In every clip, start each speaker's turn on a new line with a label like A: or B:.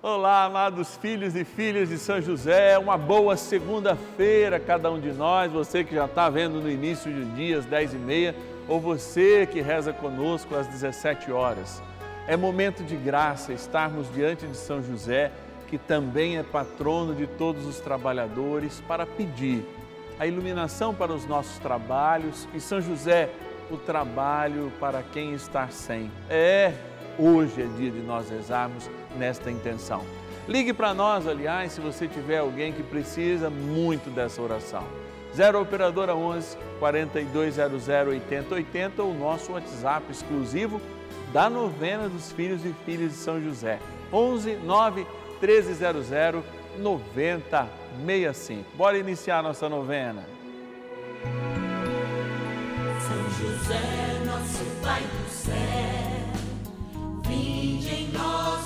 A: Olá, amados filhos e filhas de São José, uma boa segunda-feira cada um de nós, você que já está vendo no início do dia, às 10 e meia, ou você que reza conosco às 17 horas. É momento de graça estarmos diante de São José, que também é patrono de todos os trabalhadores, para pedir a iluminação para os nossos trabalhos e São José, o trabalho para quem está sem. É, hoje é dia de nós rezarmos nesta intenção. Ligue para nós, aliás, se você tiver alguém que precisa muito dessa oração. 0 Operadora 11 4200 8080 ou nosso WhatsApp exclusivo da novena dos filhos e filhas de São José. 11 9 1300 9065. Bora iniciar nossa novena.
B: São José, nosso Pai do céu,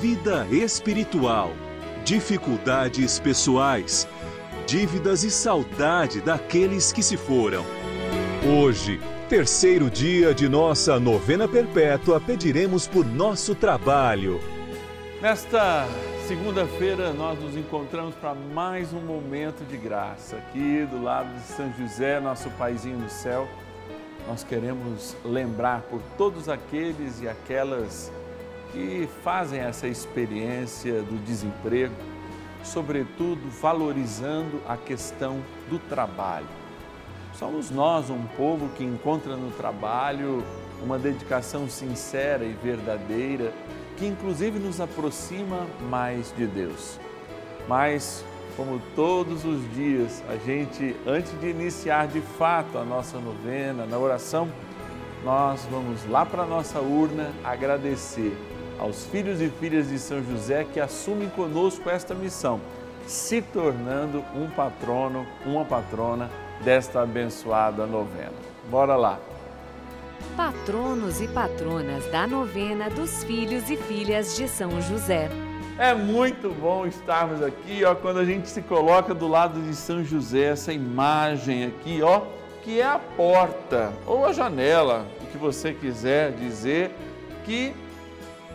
C: vida espiritual, dificuldades pessoais, dívidas e saudade daqueles que se foram. Hoje, terceiro dia de nossa novena perpétua, pediremos por nosso trabalho.
A: Nesta segunda-feira, nós nos encontramos para mais um momento de graça. Aqui do lado de São José, nosso paizinho do céu, nós queremos lembrar por todos aqueles e aquelas que fazem essa experiência do desemprego, sobretudo valorizando a questão do trabalho. Somos nós um povo que encontra no trabalho uma dedicação sincera e verdadeira, que inclusive nos aproxima mais de Deus. Mas, como todos os dias, a gente, antes de iniciar de fato a nossa novena, na oração, nós vamos lá para a nossa urna agradecer aos filhos e filhas de São José que assumem conosco esta missão, se tornando um patrono, uma patrona desta abençoada novena. Bora lá!
D: Patronos e patronas da novena dos filhos e filhas de São José.
A: É muito bom estarmos aqui, ó, quando a gente se coloca do lado de São José, essa imagem aqui, ó, que é a porta ou a janela, o que você quiser dizer, que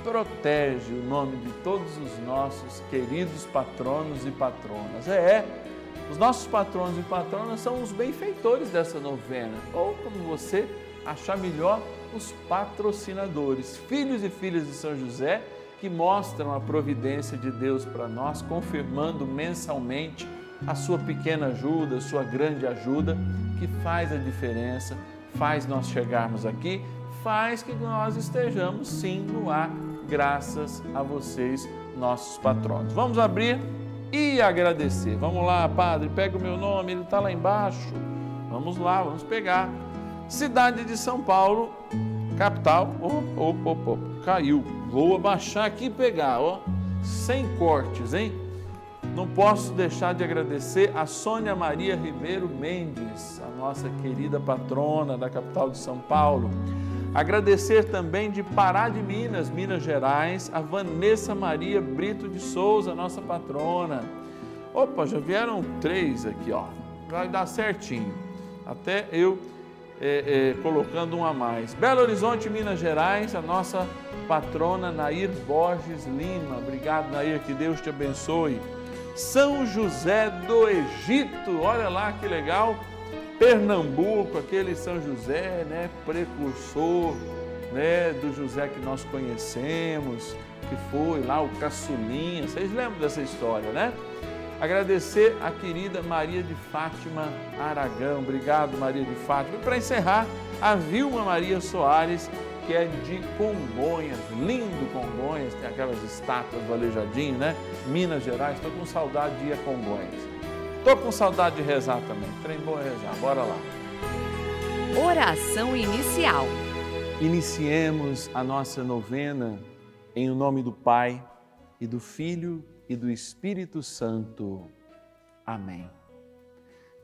A: protege o nome de todos os nossos queridos patronos e patronas. É, os nossos patronos e patronas são os benfeitores dessa novena, ou como você achar melhor, os patrocinadores, filhos e filhas de São José, que mostram a providência de Deus para nós, confirmando mensalmente a sua pequena ajuda, a sua grande ajuda, que faz a diferença, faz nós chegarmos aqui, faz que nós estejamos sim no ar, graças a vocês, nossos patronos. Vamos abrir e agradecer. Vamos lá, Padre, pega o meu nome, ele está lá embaixo. Vamos lá, vamos pegar. Cidade de São Paulo, capital. Caiu. Vou abaixar aqui e pegar, ó. Sem cortes, hein? Não posso deixar de agradecer a Sônia Maria Ribeiro Mendes, a nossa querida patrona da capital de São Paulo. Agradecer também de Pará de Minas, Minas Gerais, a Vanessa Maria Brito de Souza, nossa patrona. Opa, já vieram três aqui, ó. Vai dar certinho. Até eu é, é, colocando um a mais. Belo Horizonte, Minas Gerais, a nossa patrona Nair Borges Lima. Obrigado, Nair, que Deus te abençoe. São José do Egito, olha lá que legal. Pernambuco, aquele São José, né, precursor, né, do José que nós conhecemos, que foi lá o caçulinha. Vocês lembram dessa história, né? Agradecer a querida Maria de Fátima Aragão. Obrigado, Maria de Fátima. E para encerrar, a Vilma Maria Soares, que é de Congonhas, lindo Congonhas, tem aquelas estátuas do Aleijadinho, né? Minas Gerais, estou com saudade de ir a Congonhas. Estou com saudade de rezar também. Trem bom é rezar, bora lá.
D: Oração inicial.
A: Iniciemos a nossa novena em o nome do Pai e do Filho e do Espírito Santo. Amém.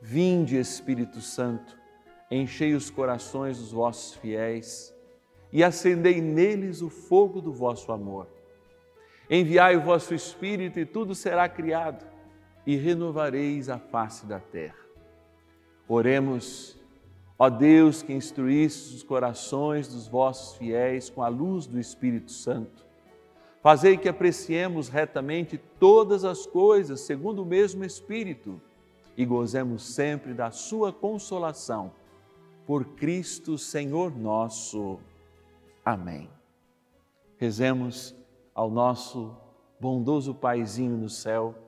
A: Vinde, Espírito Santo, enchei os corações dos vossos fiéis e acendei neles o fogo do vosso amor. Enviai o vosso Espírito e tudo será criado e renovareis a face da terra. Oremos, ó Deus que instruísse os corações dos vossos fiéis com a luz do Espírito Santo. Fazei que apreciemos retamente todas as coisas segundo o mesmo Espírito e gozemos sempre da Sua consolação. Por Cristo Senhor nosso. Amém. Rezemos ao nosso bondoso Paizinho no céu,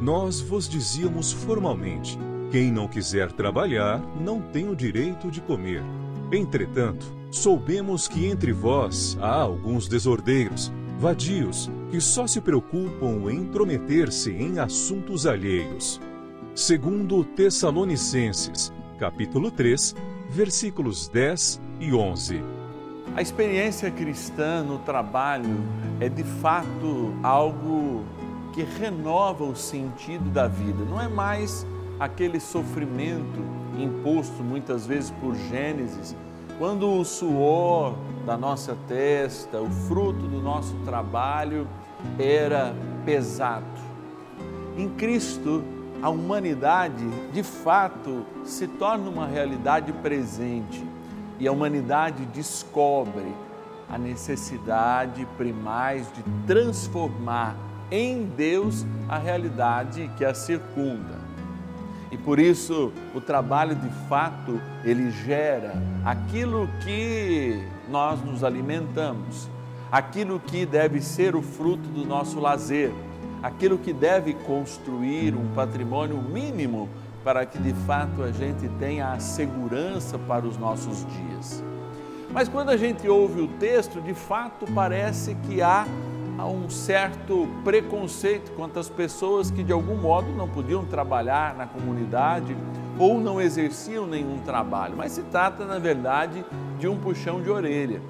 C: nós vos dizíamos formalmente: quem não quiser trabalhar não tem o direito de comer. Entretanto, soubemos que entre vós há alguns desordeiros, vadios, que só se preocupam em intrometer-se em assuntos alheios. Segundo Tessalonicenses, capítulo 3, versículos 10 e 11.
A: A experiência cristã no trabalho é de fato algo que renova o sentido da vida. Não é mais aquele sofrimento imposto muitas vezes por Gênesis, quando o suor da nossa testa, o fruto do nosso trabalho era pesado. Em Cristo, a humanidade de fato se torna uma realidade presente e a humanidade descobre a necessidade primais de transformar em Deus a realidade que a circunda. E por isso o trabalho de fato ele gera aquilo que nós nos alimentamos, aquilo que deve ser o fruto do nosso lazer, aquilo que deve construir um patrimônio mínimo para que de fato a gente tenha a segurança para os nossos dias. Mas quando a gente ouve o texto, de fato parece que há há um certo preconceito quanto às pessoas que de algum modo não podiam trabalhar na comunidade ou não exerciam nenhum trabalho, mas se trata, na verdade, de um puxão de orelha.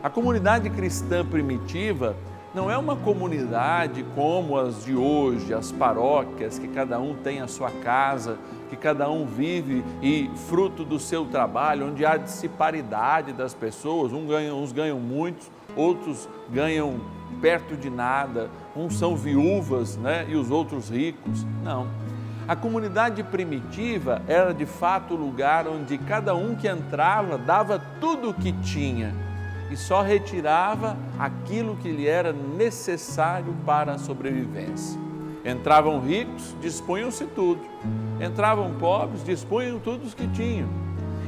A: A comunidade cristã primitiva não é uma comunidade como as de hoje, as paróquias, que cada um tem a sua casa, que cada um vive e fruto do seu trabalho, onde há disparidade das pessoas, uns ganham, uns ganham muitos, outros ganham perto de nada, uns são viúvas né, e os outros ricos. Não. A comunidade primitiva era de fato o lugar onde cada um que entrava dava tudo o que tinha e só retirava aquilo que lhe era necessário para a sobrevivência. Entravam ricos, dispunham-se tudo. Entravam pobres, dispunham tudo o que tinham.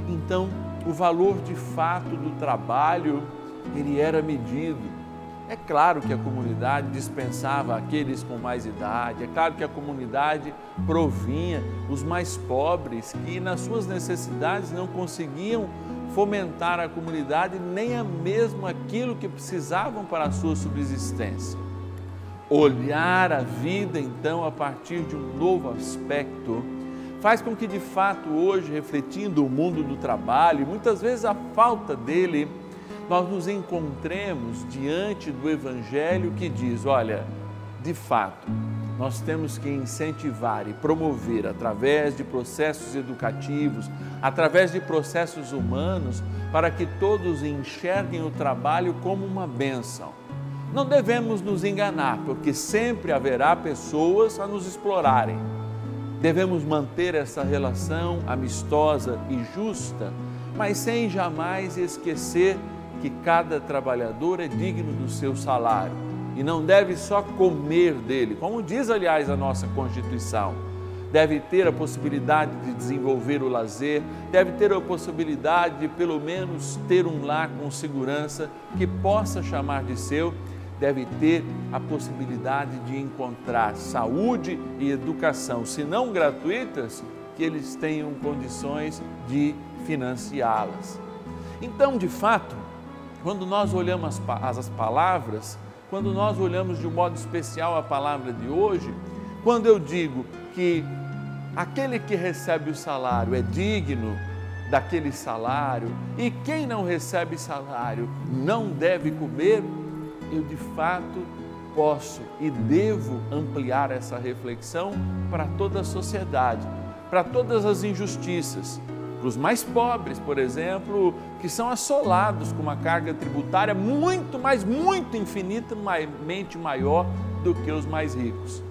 A: Então, o valor de fato do trabalho, ele era medido é claro que a comunidade dispensava aqueles com mais idade, é claro que a comunidade provinha os mais pobres que, nas suas necessidades, não conseguiam fomentar a comunidade nem a mesmo aquilo que precisavam para a sua subsistência. Olhar a vida, então, a partir de um novo aspecto, faz com que, de fato, hoje, refletindo o mundo do trabalho, muitas vezes a falta dele, nós nos encontremos diante do Evangelho que diz: olha, de fato, nós temos que incentivar e promover através de processos educativos, através de processos humanos, para que todos enxerguem o trabalho como uma bênção. Não devemos nos enganar, porque sempre haverá pessoas a nos explorarem. Devemos manter essa relação amistosa e justa, mas sem jamais esquecer que cada trabalhador é digno do seu salário e não deve só comer dele, como diz, aliás, a nossa Constituição. Deve ter a possibilidade de desenvolver o lazer, deve ter a possibilidade de, pelo menos, ter um lar com segurança que possa chamar de seu, deve ter a possibilidade de encontrar saúde e educação, se não gratuitas, que eles tenham condições de financiá-las. Então, de fato, quando nós olhamos as, as palavras, quando nós olhamos de um modo especial a palavra de hoje, quando eu digo que aquele que recebe o salário é digno daquele salário e quem não recebe salário não deve comer, eu de fato posso e devo ampliar essa reflexão para toda a sociedade, para todas as injustiças, os mais pobres, por exemplo, que são assolados com uma carga tributária muito, mas muito infinitamente maior do que os mais ricos.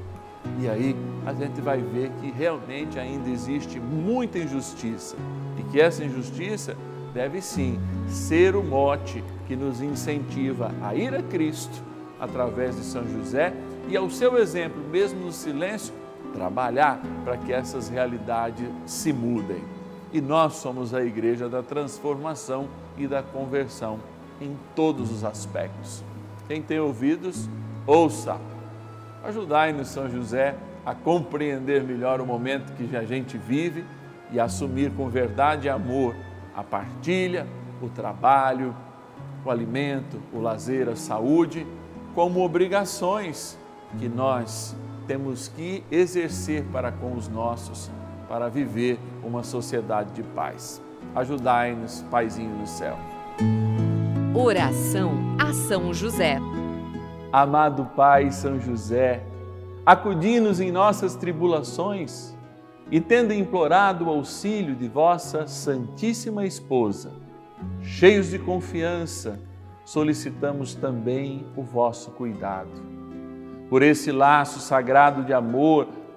A: E aí a gente vai ver que realmente ainda existe muita injustiça e que essa injustiça deve sim ser o mote que nos incentiva a ir a Cristo através de São José e ao seu exemplo, mesmo no silêncio, trabalhar para que essas realidades se mudem. E nós somos a igreja da transformação e da conversão em todos os aspectos. Quem tem ouvidos, ouça. Ajudai-nos, São José, a compreender melhor o momento que a gente vive e assumir com verdade e amor a partilha, o trabalho, o alimento, o lazer, a saúde, como obrigações que nós temos que exercer para com os nossos para viver uma sociedade de paz. Ajudai-nos, Paizinho do céu.
D: Oração a São José.
A: Amado Pai São José, acudi-nos em nossas tribulações e, tendo implorado o auxílio de vossa Santíssima Esposa, cheios de confiança, solicitamos também o vosso cuidado. Por esse laço sagrado de amor,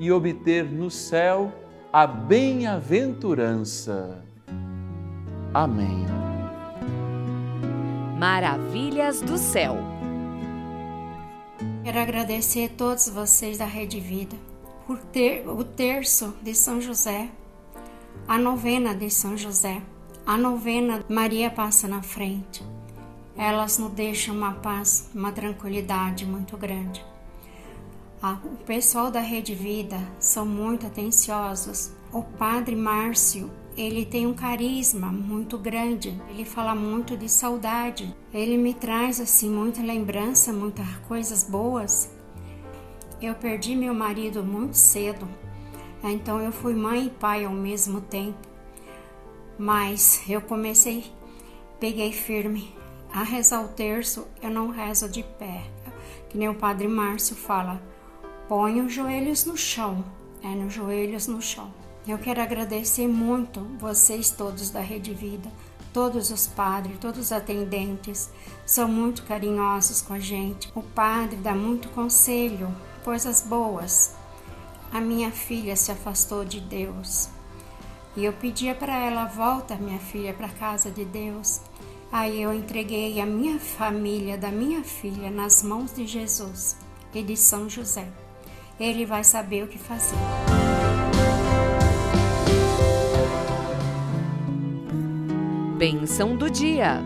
A: e obter no céu a bem-aventurança. Amém.
D: Maravilhas do céu.
E: Quero agradecer a todos vocês da Rede Vida por ter o terço de São José, a novena de São José, a novena Maria passa na frente. Elas nos deixam uma paz, uma tranquilidade muito grande. O pessoal da Rede Vida são muito atenciosos. O Padre Márcio ele tem um carisma muito grande, ele fala muito de saudade, ele me traz assim muita lembrança, muitas coisas boas. Eu perdi meu marido muito cedo, então eu fui mãe e pai ao mesmo tempo. Mas eu comecei, peguei firme a rezar o terço, eu não rezo de pé, que nem o Padre Márcio fala, põe os joelhos no chão, é nos joelhos no chão. Eu quero agradecer muito vocês todos da Rede Vida, todos os padres, todos os atendentes, são muito carinhosos com a gente. O padre dá muito conselho, coisas boas. A minha filha se afastou de Deus e eu pedia para ela: volta, minha filha, para a casa de Deus. Aí eu entreguei a minha família da minha filha nas mãos de Jesus e de São José. Ele vai saber o que fazer.
D: Bênção do dia.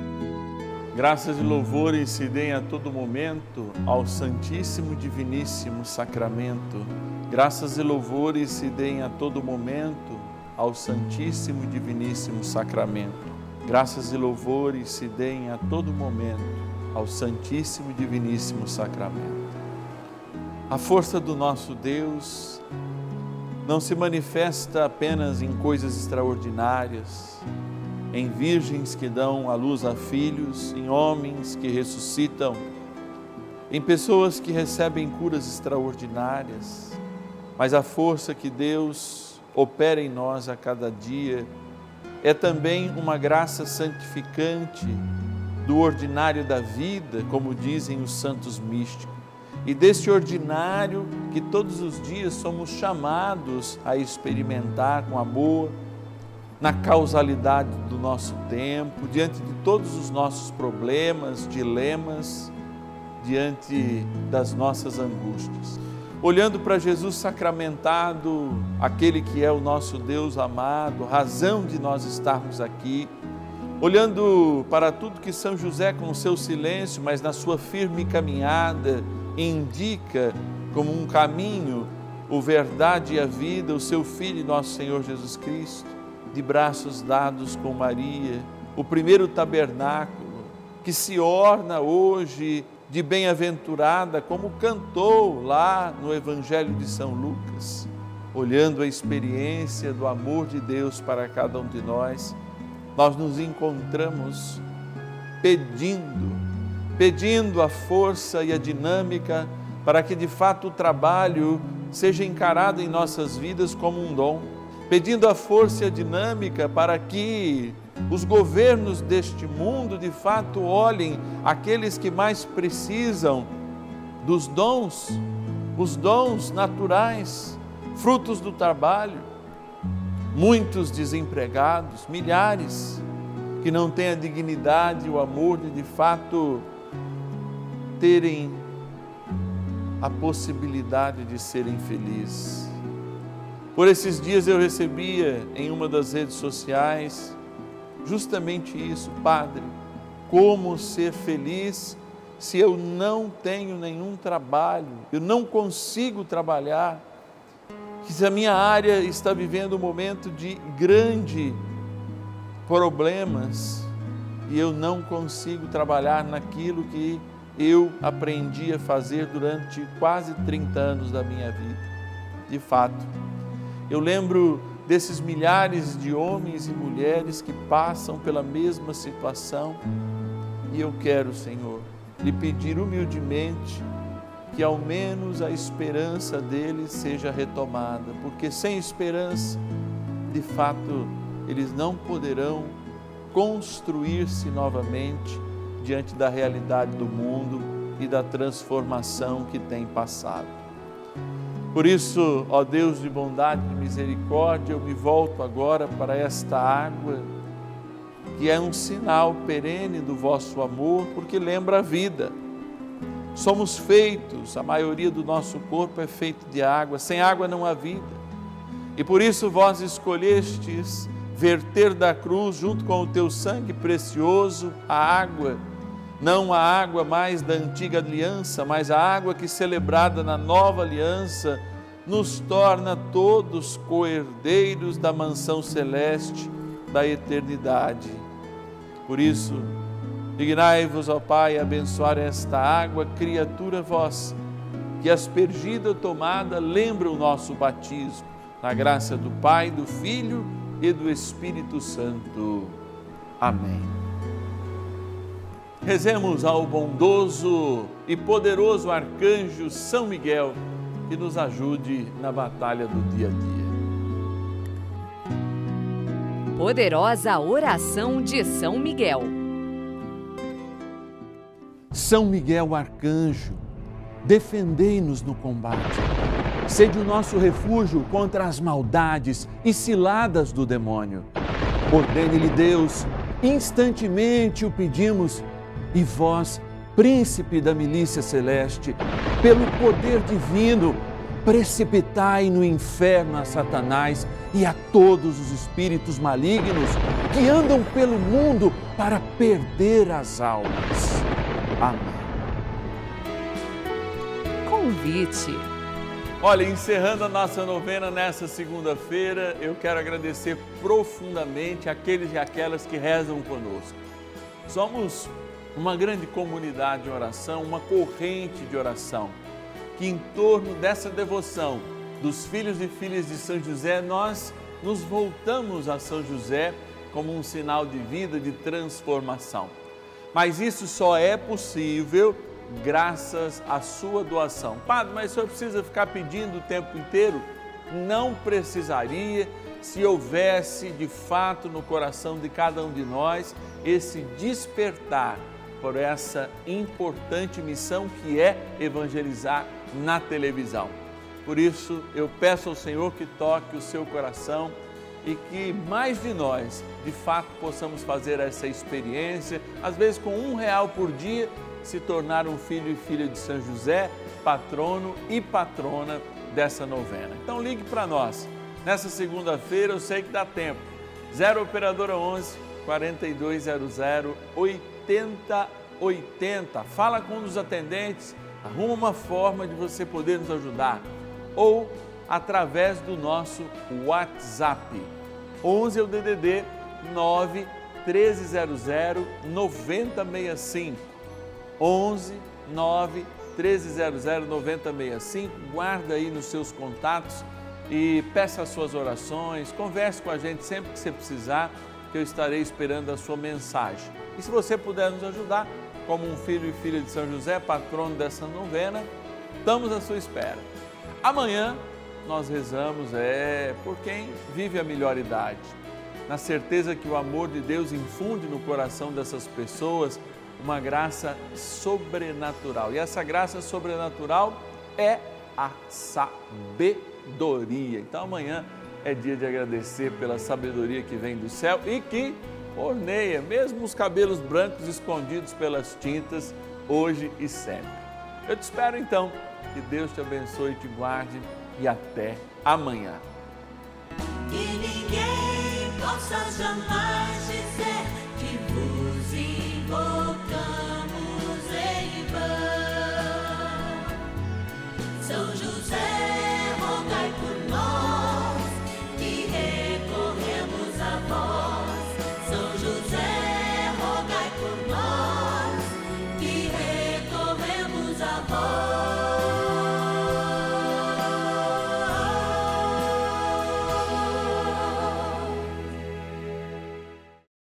A: Graças e louvores se deem a todo momento ao Santíssimo Diviníssimo Sacramento. Graças e louvores se deem a todo momento ao Santíssimo Diviníssimo Sacramento. Graças e louvores se deem a todo momento ao Santíssimo Diviníssimo Sacramento. A força do nosso Deus não se manifesta apenas em coisas extraordinárias, em virgens que dão a luz a filhos, em homens que ressuscitam, em pessoas que recebem curas extraordinárias, mas a força que Deus opera em nós a cada dia é também uma graça santificante do ordinário da vida, como dizem os santos místicos, e desse ordinário que todos os dias somos chamados a experimentar com amor, na causalidade do nosso tempo, diante de todos os nossos problemas, dilemas, diante das nossas angústias. Olhando para Jesus sacramentado, aquele que é o nosso Deus amado, razão de nós estarmos aqui, olhando para tudo que São José, com o seu silêncio, mas na sua firme caminhada, indica como um caminho, o verdade e a vida, o seu Filho, nosso Senhor Jesus Cristo de braços dados com Maria, o primeiro tabernáculo, que se orna hoje de bem-aventurada, como cantou lá no Evangelho de São Lucas, olhando a experiência do amor de Deus para cada um de nós, nós nos encontramos pedindo, pedindo a força e a dinâmica para que de fato o trabalho seja encarado em nossas vidas como um dom pedindo a força e a dinâmica para que os governos deste mundo de fato olhem aqueles que mais precisam dos dons, os dons naturais, frutos do trabalho. Muitos desempregados, milhares que não têm a dignidade e o amor de de fato terem a possibilidade de serem felizes. Por esses dias eu recebia em uma das redes sociais justamente isso, Padre, como ser feliz se eu não tenho nenhum trabalho, eu não consigo trabalhar, se a minha área está vivendo um momento de grande problemas e eu não consigo trabalhar naquilo que eu aprendi a fazer durante quase 30 anos da minha vida. De fato, eu lembro desses milhares de homens e mulheres que passam pela mesma situação e eu quero, Senhor, lhe pedir humildemente que ao menos a esperança deles seja retomada, porque sem esperança, de fato, eles não poderão construir-se novamente diante da realidade do mundo e da transformação que tem passado. Por isso, ó Deus de bondade e misericórdia, eu me volto agora para esta água, que é um sinal perene do vosso amor, porque lembra a vida. Somos feitos, a maioria do nosso corpo é feito de água, sem água não há vida. E por isso vós escolhestes verter da cruz, junto com o teu sangue precioso, a água, não a água mais da antiga aliança, mas a água que celebrada na nova aliança nos torna todos coerdeiros da mansão celeste da eternidade. Por isso, dignai-vos, ó Pai, abençoar esta água, criatura vossa, que aspergida tomada lembra o nosso batismo, na graça do Pai, do Filho e do Espírito Santo. Amém. Rezemos ao bondoso e poderoso arcanjo São Miguel, que nos ajude na batalha do dia a dia.
D: Poderosa oração de São Miguel.
A: São Miguel arcanjo, defendei-nos no combate. Sede o nosso refúgio contra as maldades e ciladas do demônio. Ordene-lhe Deus, instantemente o pedimos, e vós, príncipe da milícia celeste, pelo poder divino, precipitai no inferno a Satanás e a todos os espíritos malignos que andam pelo mundo para perder as almas. Amém.
D: Convite.
A: Olha, encerrando a nossa novena nessa segunda-feira, eu quero agradecer profundamente aqueles e aquelas que rezam conosco. Somos uma grande comunidade de oração, uma corrente de oração, que em torno dessa devoção dos filhos e filhas de São José, nós nos voltamos a São José como um sinal de vida, de transformação. Mas isso só é possível graças à sua doação. Padre, mas o senhor precisa ficar pedindo o tempo inteiro? Não precisaria se houvesse de fato no coração de cada um de nós esse despertar por essa importante missão que é evangelizar na televisão. Por isso, eu peço ao Senhor que toque o seu coração e que mais de nós, de fato, possamos fazer essa experiência, às vezes com um real por dia, se tornar um filho e filha de São José, patrono e patrona dessa novena. Então ligue para nós. Nessa segunda-feira eu sei que dá tempo. 0 operadora 11 4200 8080. Fala com um dos atendentes, arruma uma forma de você poder nos ajudar ou através do nosso WhatsApp. 11 é o DDD 9 1300 9065. 11 9 1300 9065. Guarda aí nos seus contatos e peça as suas orações. Converse com a gente sempre que você precisar, que eu estarei esperando a sua mensagem. E se você puder nos ajudar, como um filho e filha de São José, patrono dessa novena, estamos à sua espera. Amanhã nós rezamos é por quem vive a melhor idade, na certeza que o amor de Deus infunde no coração dessas pessoas uma graça sobrenatural. E essa graça sobrenatural é a sabedoria. Então amanhã é dia de agradecer pela sabedoria que vem do céu e que orneia mesmo os cabelos brancos escondidos pelas tintas hoje e sempre. Eu te espero então. Que Deus te abençoe te guarde e até amanhã.
B: Que ninguém possa jamais